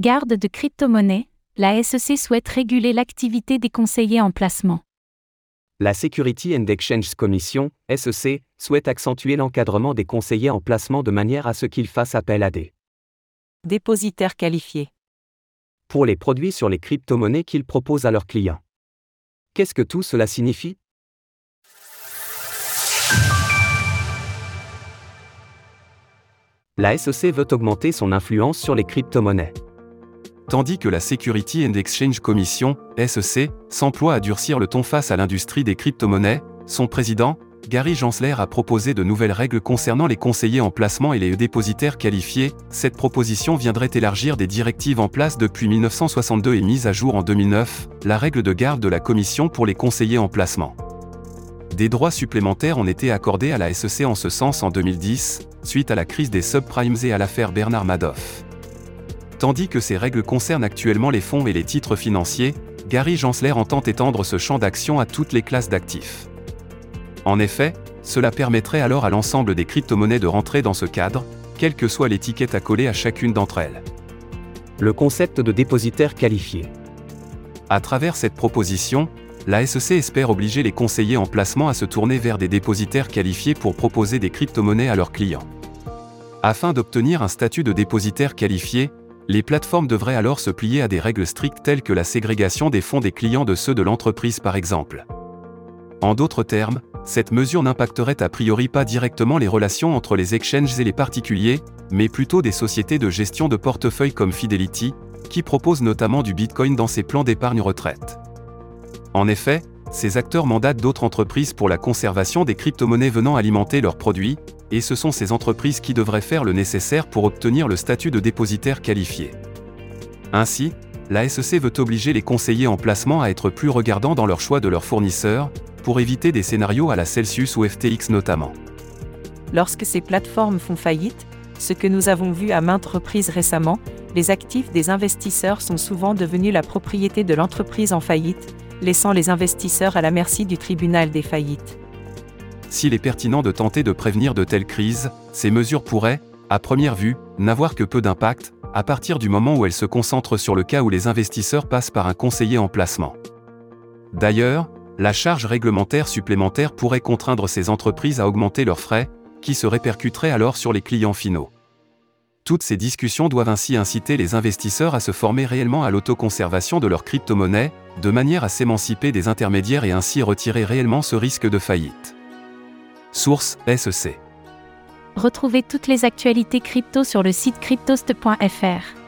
Garde de crypto-monnaies, la SEC souhaite réguler l'activité des conseillers en placement. La Security and Exchange Commission, SEC, souhaite accentuer l'encadrement des conseillers en placement de manière à ce qu'ils fassent appel à des dépositaires qualifiés pour les produits sur les crypto-monnaies qu'ils proposent à leurs clients. Qu'est-ce que tout cela signifie? La SEC veut augmenter son influence sur les crypto-monnaies. Tandis que la Security and Exchange Commission, SEC, s'emploie à durcir le ton face à l'industrie des crypto-monnaies, son président, Gary Gensler a proposé de nouvelles règles concernant les conseillers en placement et les dépositaires qualifiés. Cette proposition viendrait élargir des directives en place depuis 1962 et mise à jour en 2009, la règle de garde de la Commission pour les conseillers en placement. Des droits supplémentaires ont été accordés à la SEC en ce sens en 2010, suite à la crise des subprimes et à l'affaire Bernard Madoff. Tandis que ces règles concernent actuellement les fonds et les titres financiers, Gary Gensler entend étendre ce champ d'action à toutes les classes d'actifs. En effet, cela permettrait alors à l'ensemble des crypto-monnaies de rentrer dans ce cadre, quelle que soit l'étiquette à coller à chacune d'entre elles. Le concept de dépositaire qualifié. À travers cette proposition, la SEC espère obliger les conseillers en placement à se tourner vers des dépositaires qualifiés pour proposer des crypto-monnaies à leurs clients. Afin d'obtenir un statut de dépositaire qualifié, les plateformes devraient alors se plier à des règles strictes telles que la ségrégation des fonds des clients de ceux de l'entreprise par exemple. En d'autres termes, cette mesure n'impacterait a priori pas directement les relations entre les exchanges et les particuliers, mais plutôt des sociétés de gestion de portefeuille comme Fidelity, qui proposent notamment du Bitcoin dans ses plans d'épargne retraite. En effet, ces acteurs mandatent d'autres entreprises pour la conservation des crypto-monnaies venant alimenter leurs produits, et ce sont ces entreprises qui devraient faire le nécessaire pour obtenir le statut de dépositaire qualifié. Ainsi, la SEC veut obliger les conseillers en placement à être plus regardants dans leur choix de leurs fournisseurs, pour éviter des scénarios à la Celsius ou FTX notamment. Lorsque ces plateformes font faillite, ce que nous avons vu à maintes reprises récemment, les actifs des investisseurs sont souvent devenus la propriété de l'entreprise en faillite, laissant les investisseurs à la merci du tribunal des faillites. S'il est pertinent de tenter de prévenir de telles crises, ces mesures pourraient, à première vue, n'avoir que peu d'impact, à partir du moment où elles se concentrent sur le cas où les investisseurs passent par un conseiller en placement. D'ailleurs, la charge réglementaire supplémentaire pourrait contraindre ces entreprises à augmenter leurs frais, qui se répercuteraient alors sur les clients finaux. Toutes ces discussions doivent ainsi inciter les investisseurs à se former réellement à l'autoconservation de leurs crypto-monnaies, de manière à s'émanciper des intermédiaires et ainsi retirer réellement ce risque de faillite. Source SEC. Retrouvez toutes les actualités crypto sur le site cryptost.fr.